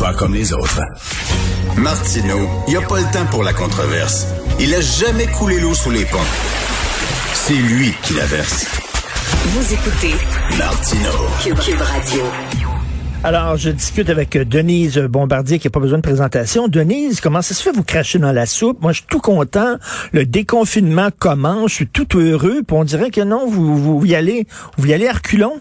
Pas comme les autres. Martineau, il n'y a pas le temps pour la controverse. Il a jamais coulé l'eau sous les ponts. C'est lui qui la verse. Vous écoutez Martino. Cube Radio. Alors, je discute avec Denise Bombardier qui n'a pas besoin de présentation. Denise, comment ça se fait vous cracher dans la soupe? Moi, je suis tout content. Le déconfinement commence. Je suis tout heureux. Puis on dirait que non, vous, vous y allez, vous y allez à reculons.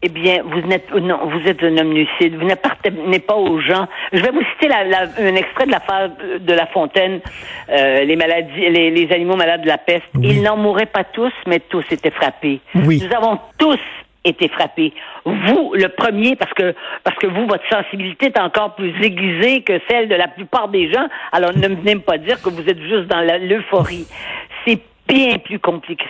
Eh bien, vous n'êtes non, vous êtes un homme lucide. Vous n'appartenez pas aux gens. Je vais vous citer la, la, un extrait de la de La Fontaine, euh, les maladies, les, les, animaux malades de la peste. Ils n'en mouraient pas tous, mais tous étaient frappés. Oui. Nous avons tous été frappés. Vous, le premier, parce que parce que vous, votre sensibilité est encore plus aiguisée que celle de la plupart des gens. Alors, ne venez pas dire que vous êtes juste dans l'euphorie. Bien plus compliqué,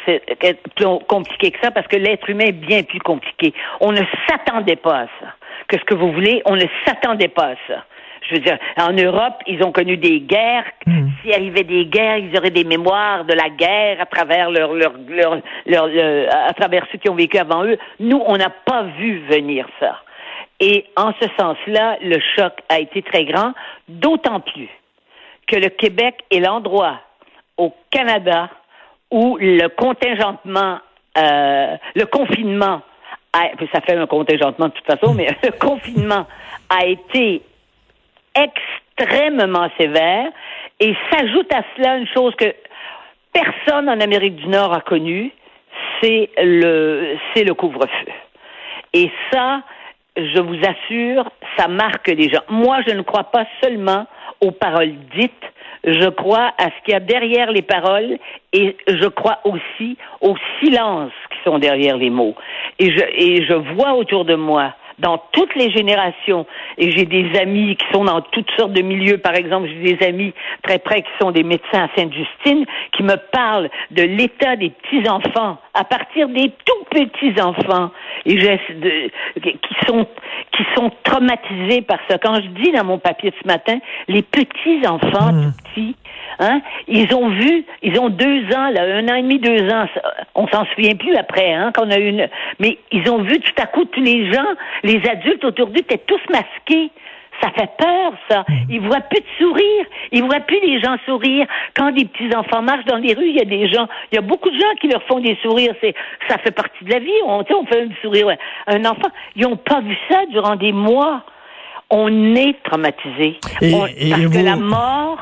compliqué que ça parce que l'être humain est bien plus compliqué. On ne s'attendait pas à ça. Que ce que vous voulez, on ne s'attendait pas à ça. Je veux dire, en Europe, ils ont connu des guerres. Mm. S'il arrivait des guerres, ils auraient des mémoires de la guerre à travers leur, leur, leur, leur, à travers ceux qui ont vécu avant eux. Nous, on n'a pas vu venir ça. Et en ce sens-là, le choc a été très grand, d'autant plus que le Québec est l'endroit au Canada où le contingentement, euh, le confinement, a, ça fait un contingentement de toute façon, mais le confinement a été extrêmement sévère et s'ajoute à cela une chose que personne en Amérique du Nord a connue, c'est le, c'est le couvre-feu. Et ça, je vous assure, ça marque les gens. Moi, je ne crois pas seulement aux paroles dites, je crois à ce qu'il y a derrière les paroles et je crois aussi aux silences qui sont derrière les mots. Et je, et je vois autour de moi dans toutes les générations. Et j'ai des amis qui sont dans toutes sortes de milieux. Par exemple, j'ai des amis très près qui sont des médecins à Sainte-Justine qui me parlent de l'état des petits-enfants à partir des tout petits-enfants et qui sont qui sont traumatisés par ça. Quand je dis dans mon papier ce matin, les petits-enfants Mmh. tout petits, hein, ils ont vu, ils ont deux ans, là, un an et demi, deux ans. On s'en souvient plus après, hein, qu'on a eu une. Mais ils ont vu tout à coup tous les gens, les adultes autour d'eux étaient tous masqués. Ça fait peur, ça. Ils voient plus de sourire. Ils voient plus les gens sourire. Quand des petits enfants marchent dans les rues, il y a des gens, il y a beaucoup de gens qui leur font des sourires. C'est, ça fait partie de la vie. On, on fait un sourire à un enfant. Ils ont pas vu ça durant des mois. On est traumatisé. Et- On- et parce vous- que la mort,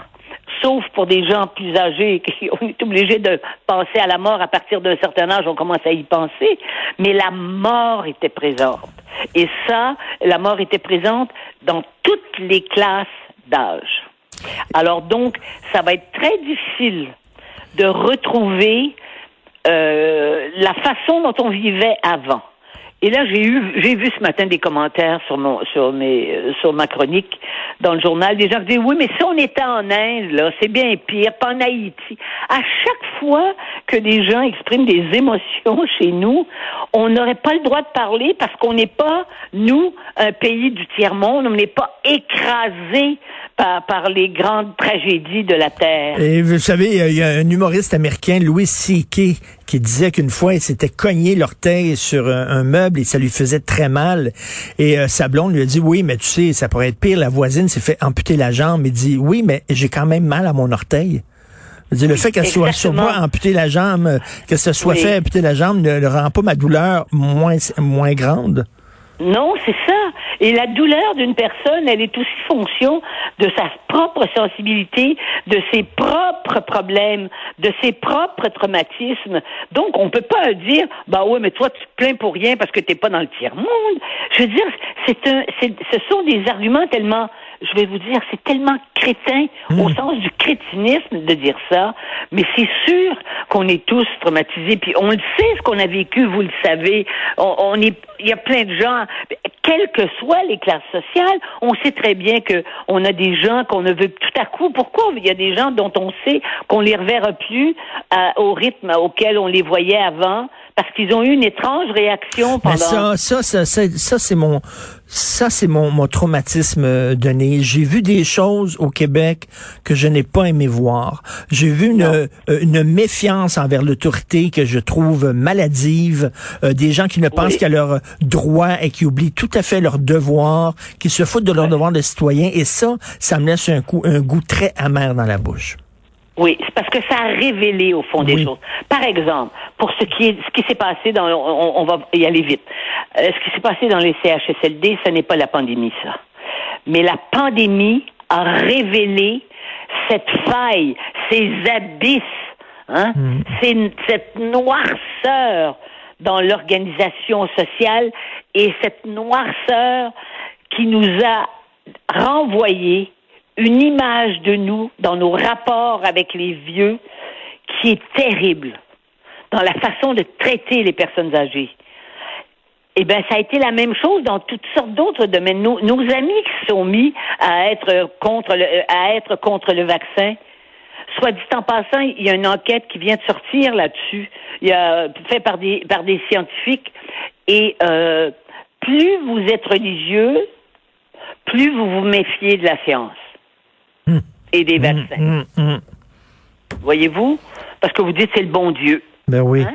sauf pour des gens plus âgés, qui- on est obligé de penser à la mort à partir d'un certain âge, on commence à y penser, mais la mort était présente. Et ça, la mort était présente dans toutes les classes d'âge. Alors donc, ça va être très difficile de retrouver euh, la façon dont on vivait avant. Et là, j'ai eu, j'ai vu ce matin des commentaires sur mon, sur mes, euh, sur ma chronique dans le journal, des gens qui disent oui, mais si on était en Inde, là, c'est bien pire, pas en Haïti. À chaque fois que des gens expriment des émotions chez nous, on n'aurait pas le droit de parler parce qu'on n'est pas, nous, un pays du tiers-monde, on n'est pas écrasé par, par les grandes tragédies de la Terre. Et vous savez, il y a un humoriste américain, Louis C.K., qui disait qu'une fois, il s'était cogné l'orteil sur un, un meuble et ça lui faisait très mal. Et euh, sa blonde lui a dit, oui, mais tu sais, ça pourrait être pire. La voisine s'est fait amputer la jambe. Il dit, oui, mais j'ai quand même mal à mon orteil. Dire, le fait qu'elle soit sur moi amputer la jambe, que ça soit Oui. fait amputer la jambe ne, ne rend pas ma douleur moins, moins grande. Non, c'est ça. Et la douleur d'une personne, elle est aussi fonction de sa propre sensibilité, de ses propres problèmes, de ses propres traumatismes. Donc, on peut pas dire, bah ouais, mais toi, tu te plains pour rien parce que t'es pas dans le tiers-monde. Je veux dire, c'est un, ce sont des arguments tellement, je vais vous dire, c'est tellement crétin au sens du crétinisme de dire ça. Mais c'est sûr qu'on est tous traumatisés. Puis on le sait ce qu'on a vécu, vous le savez. On, on est, il y a plein de gens, quelles que soient les classes sociales, on sait très bien que on a des gens qu'on ne veut tout à coup. Pourquoi? Il y a des gens dont on sait qu'on les reverra plus euh, au rythme auquel on les voyait avant parce qu'ils ont eu une étrange réaction pendant. Mais ça, ça, ça, ça, c'est mon, ça, c'est mon, mon traumatisme, euh, Denis. J'ai vu des choses au Québec que je n'ai pas aimé voir. J'ai vu une, euh, une méfiance envers l'autorité que je trouve maladive, euh, des gens qui ne pensent qu'à leurs droits et qui oublient tout à fait leurs devoirs, qui se foutent de leurs devoirs de citoyens. Et ça, ça me laisse un, coup, un goût très amer dans la bouche. Oui, c'est parce que ça a révélé au fond des choses. Par exemple, pour ce qui est ce qui s'est passé dans on, va y aller vite. Euh, ce qui s'est passé dans les CHSLD, ce n'est pas la pandémie ça. Mais la pandémie a révélé cette faille, ces abysses, hein, mm. cette noirceur dans l'organisation sociale et cette noirceur qui nous a renvoyé une image de nous dans nos rapports avec les vieux qui est terrible dans la façon de traiter les personnes âgées. Eh bien, ça a été la même chose dans toutes sortes d'autres domaines. Nos, nos, amis qui sont mis à être contre le, à être contre le vaccin, soit dit en passant, il y a une enquête qui vient de sortir là-dessus, il par des par des scientifiques. Et euh, plus vous êtes religieux, plus vous vous méfiez de la science et des mm, vaccins. Mm, mm. Voyez-vous? Parce que vous dites c'est le bon Dieu. Ben oui. Hein?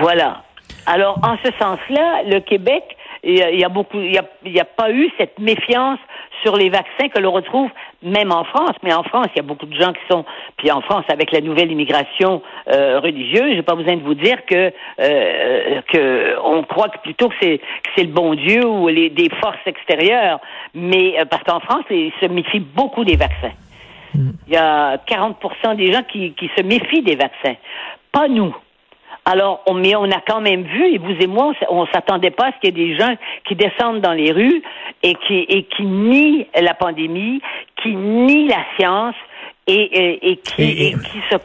Voilà. Alors, en ce sens-là, le Québec, il y a beaucoup, il n'y a, pas eu cette méfiance sur les vaccins que l'on retrouve même en France. Mais en France, il y a beaucoup de gens qui sont, puis en France, avec la nouvelle immigration euh, religieuse, j'ai pas besoin de vous dire que euh, que on croit que plutôt que c'est que c'est le bon Dieu ou les des forces extérieures. Mais euh, parce qu'en France, ils se méfient beaucoup des vaccins. Il y a 40% des gens qui, qui se méfient des vaccins. Pas nous. Alors, on, mais on a quand même vu, et vous et moi, on s'attendait pas à ce qu'il y ait des gens qui descendent dans les rues et qui, et qui nient la pandémie, qui nient la science, et, et, qui, et, qui se,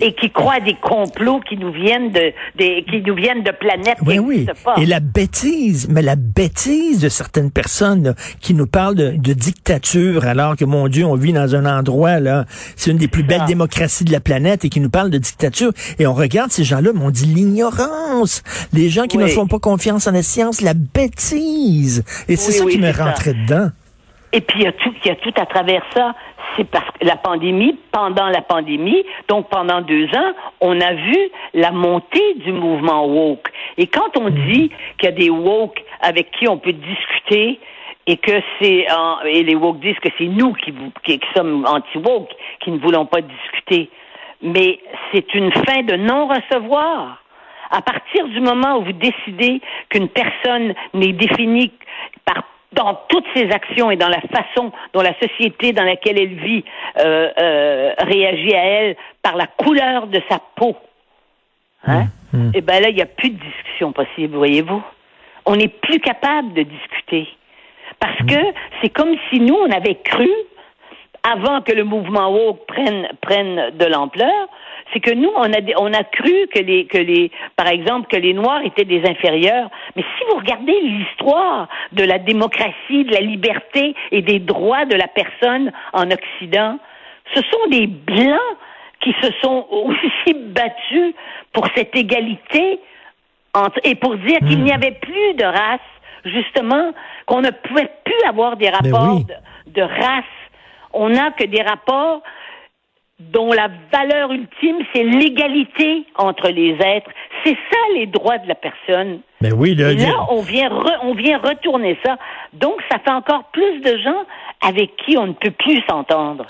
et qui croient à des complots qui nous viennent de, des, qui nous viennent de planètes oui, oui. Et la bêtise, mais la bêtise de certaines personnes qui nous parlent de, de, dictature, alors que mon Dieu, on vit dans un endroit là, c'est une des plus belles démocraties de la planète et qui nous parlent de dictature. Et on regarde ces gens-là, mais on dit l'ignorance, les gens qui ne font pas confiance en la science, la bêtise. Et c'est ça qui me rentrait dedans. Et puis il y a tout, il y a tout à travers ça c'est parce que la pandémie, pendant la pandémie, donc pendant deux ans, on a vu la montée du mouvement woke. Et quand on dit qu'il y a des woke avec qui on peut discuter et que c'est et les woke disent que c'est nous qui, qui, sommes anti-woke, qui ne voulons pas discuter, mais c'est une fin de non-recevoir. À partir du moment où vous décidez qu'une personne n'est définie par dans toutes ses actions et dans la façon dont la société dans laquelle elle vit euh, euh, réagit à elle par la couleur de sa peau. Hein? Mmh, mmh. Et eh ben là, il n'y a plus de discussion possible, voyez-vous. On n'est plus capable de discuter. Parce mmh. que c'est comme si nous, on avait cru, avant que le mouvement woke prenne, prenne de l'ampleur, c'est que nous, on a, on a cru que les, que les, par exemple, que les Noirs étaient des inférieurs. Mais si vous regardez l'histoire de la démocratie, de la liberté et des droits de la personne en Occident, ce sont des Blancs qui se sont aussi battus pour cette égalité entre, et pour dire qu'il n'y hmm. avait plus de race, justement, qu'on ne pouvait plus avoir des ben rapports de, de race. On n'a que des rapports dont la valeur ultime, c'est l'égalité entre les êtres. C'est ça les droits de la personne. Mais ben oui, là, on vient, on vient retourner ça. Donc, ça fait encore plus de gens avec qui on ne peut plus s'entendre.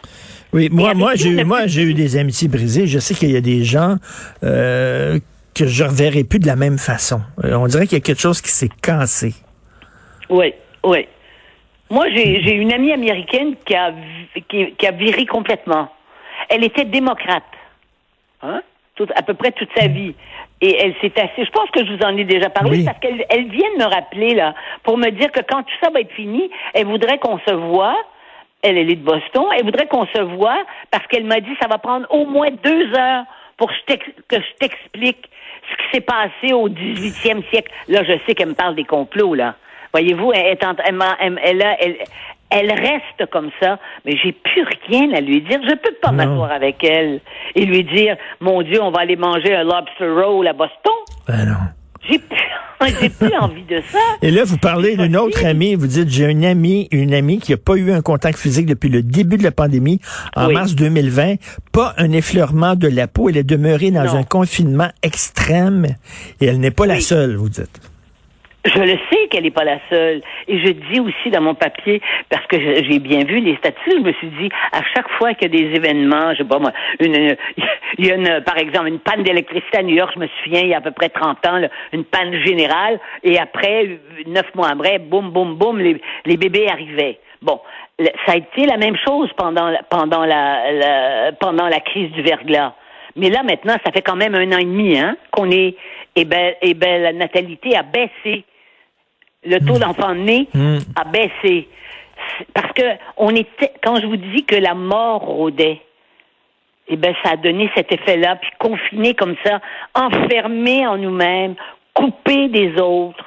Oui, moi, moi, j'ai eu, moi, j'ai eu des amitiés brisées. Je sais qu'il y a des gens euh, que je reverrai plus de la même façon. Euh, on dirait qu'il y a quelque chose qui s'est cassé. Oui, oui. Moi, j'ai une amie américaine qui a, qui, qui a viré complètement. Elle était démocrate. Hein? à peu près toute sa vie. Et elle s'est assise. Je pense que je vous en ai déjà parlé parce qu'elle elle vient de me rappeler là pour me dire que quand tout ça va être fini, elle voudrait qu'on se voit. Elle, elle est de Boston. Elle voudrait qu'on se voit parce qu'elle m'a dit ça va prendre au moins deux heures pour que je t'explique ce qui s'est passé au 18e siècle. Là, je sais qu'elle me parle des complots là. Voyez-vous, elle, elle, elle, elle, reste comme ça, mais j'ai plus rien à lui dire. Je peux pas m'asseoir avec elle et lui dire, mon Dieu, on va aller manger un lobster roll à Boston. Ben non. J'ai plus, j'ai plus envie de ça. Et là, vous parlez d'une autre amie. Vous dites, j'ai une amie, une amie qui n'a pas eu un contact physique depuis le début de la pandémie, en Oui. mars 2020. Pas un effleurement de la peau. Elle est demeurée dans Non. un confinement extrême. Et elle n'est pas la seule, vous dites. Je le sais qu'elle n'est pas la seule. Et je dis aussi dans mon papier, parce que j'ai bien vu les statuts, je me suis dit, à chaque fois qu'il y a des événements, je sais pas moi, une, il y a une, par exemple une panne d'électricité à New York, je me souviens, il y a à peu près 30 ans, là, une panne générale, et après, neuf mois après, boum, boum, boum, les, les bébés arrivaient. Bon, ça a été la même chose pendant pendant la, la- pendant la crise du verglas. Mais là, maintenant, ça fait quand même un an et demi hein, qu'on est, et ben, et ben, la natalité a baissé. Le taux d'enfants nés Mm. a baissé. Parce que on était, quand je vous dis que la mort rôdait, eh ben, ça a donné cet effet-là, puis confiné comme ça, enfermé en nous-mêmes, coupé des autres.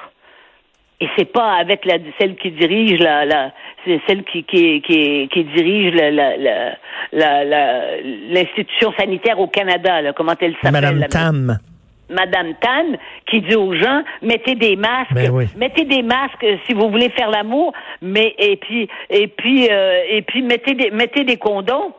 Et c'est pas avec la, celle qui dirige la, la c'est celle qui, qui, qui, dirige l'institution sanitaire au Canada, là, comment elle s'appelle? Madame Tam. Madame Tan qui dit aux gens mettez des masques, Ben oui. mettez des masques si vous voulez faire l'amour, mais et puis et puis euh, et puis mettez des mettez des condoms.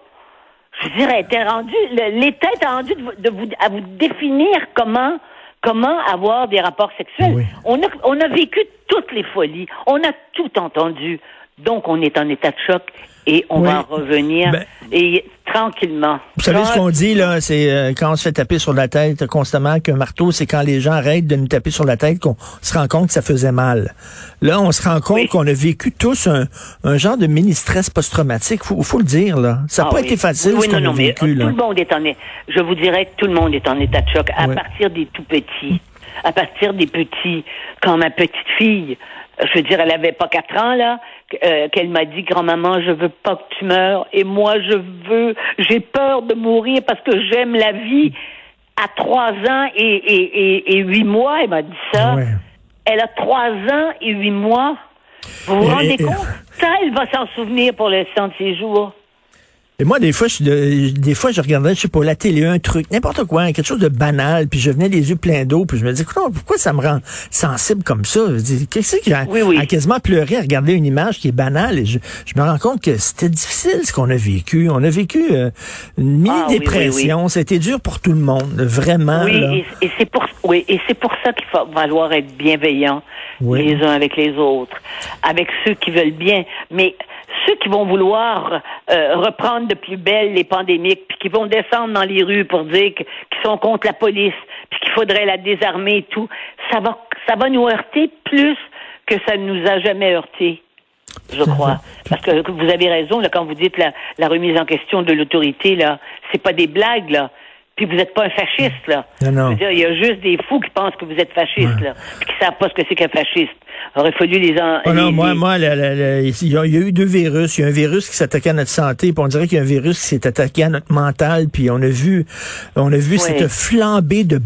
Je dirais, était rendu l'État est rendu de, vous- de vous à vous définir comment comment avoir des rapports sexuels. Oui. On a on a vécu toutes les folies, on a tout entendu. Donc on est en état de choc et on Oui. va en revenir Ben- et tranquillement. Vous savez ce qu'on dit, là, c'est euh, quand on se fait taper sur la tête constamment qu'un marteau, c'est quand les gens arrêtent de nous taper sur la tête qu'on se rend compte que ça faisait mal. Là, on se rend compte Oui. qu'on a vécu tous un, un genre de mini-stress post-traumatique. Faut, faut le dire, là. Ça n'a Ah pas oui. été facile, Oui, ce non, qu'on non, a mais tout le monde est en Je vous dirais tout le monde est en état de choc, à partir des tout petits. À partir des petits. Quand ma petite fille, je veux dire, elle avait pas quatre ans, là, euh, qu'elle m'a dit, grand-maman, je veux pas que tu meurs. Et moi, je veux, j'ai peur de mourir parce que j'aime la vie. À trois ans et, et, et, et huit mois, elle m'a dit ça. Ouais. Elle a trois ans et huit mois. Vous vous rendez compte? Ça, elle va s'en souvenir pour le restant de ses jours. Et moi, des fois, je, suis de- des fois, je regardais, je sais pas, la télé, un truc, n'importe quoi, quelque chose de banal, puis je venais les yeux pleins d'eau, puis je me disais, Écoute, pourquoi ça me rend sensible comme ça? Dis, Qu'est-ce que j'ai Oui, oui. à quasiment pleurer à regarder une image qui est banale? Et je, je me rends compte que c'était difficile ce qu'on a vécu. On a vécu euh, une Ah, oui, mini-dépression. C'était dur pour tout le monde, vraiment. Oui, là. et, et c'est pour oui, et c'est pour ça qu'il va falloir être bienveillant les uns avec les autres, avec ceux qui veulent bien, mais ceux qui vont vouloir euh, reprendre de plus belle les pandémiques, puis qui vont descendre dans les rues pour dire qu'ils sont contre la police, puis qu'il faudrait la désarmer et tout, ça va ça va nous heurter plus que ça ne nous a jamais heurté. Je crois. Parce que vous avez raison, là, quand vous dites la, la remise en question de l'autorité, là, c'est pas des blagues, là. Puis vous n'êtes pas un fasciste, là. Non, non. Je veux dire, il y a juste des fous qui pensent que vous êtes fasciste, là. Puis qui savent pas ce que c'est qu'un fasciste. Il aurait fallu les en. Oh non, les- moi, les- moi, la- la- la- il y, a, eu deux virus. Il y a un virus qui s'attaquait à notre santé, puis on dirait qu'il y a un virus qui s'est attaqué à notre mental, puis on a vu, on a vu cette flambée de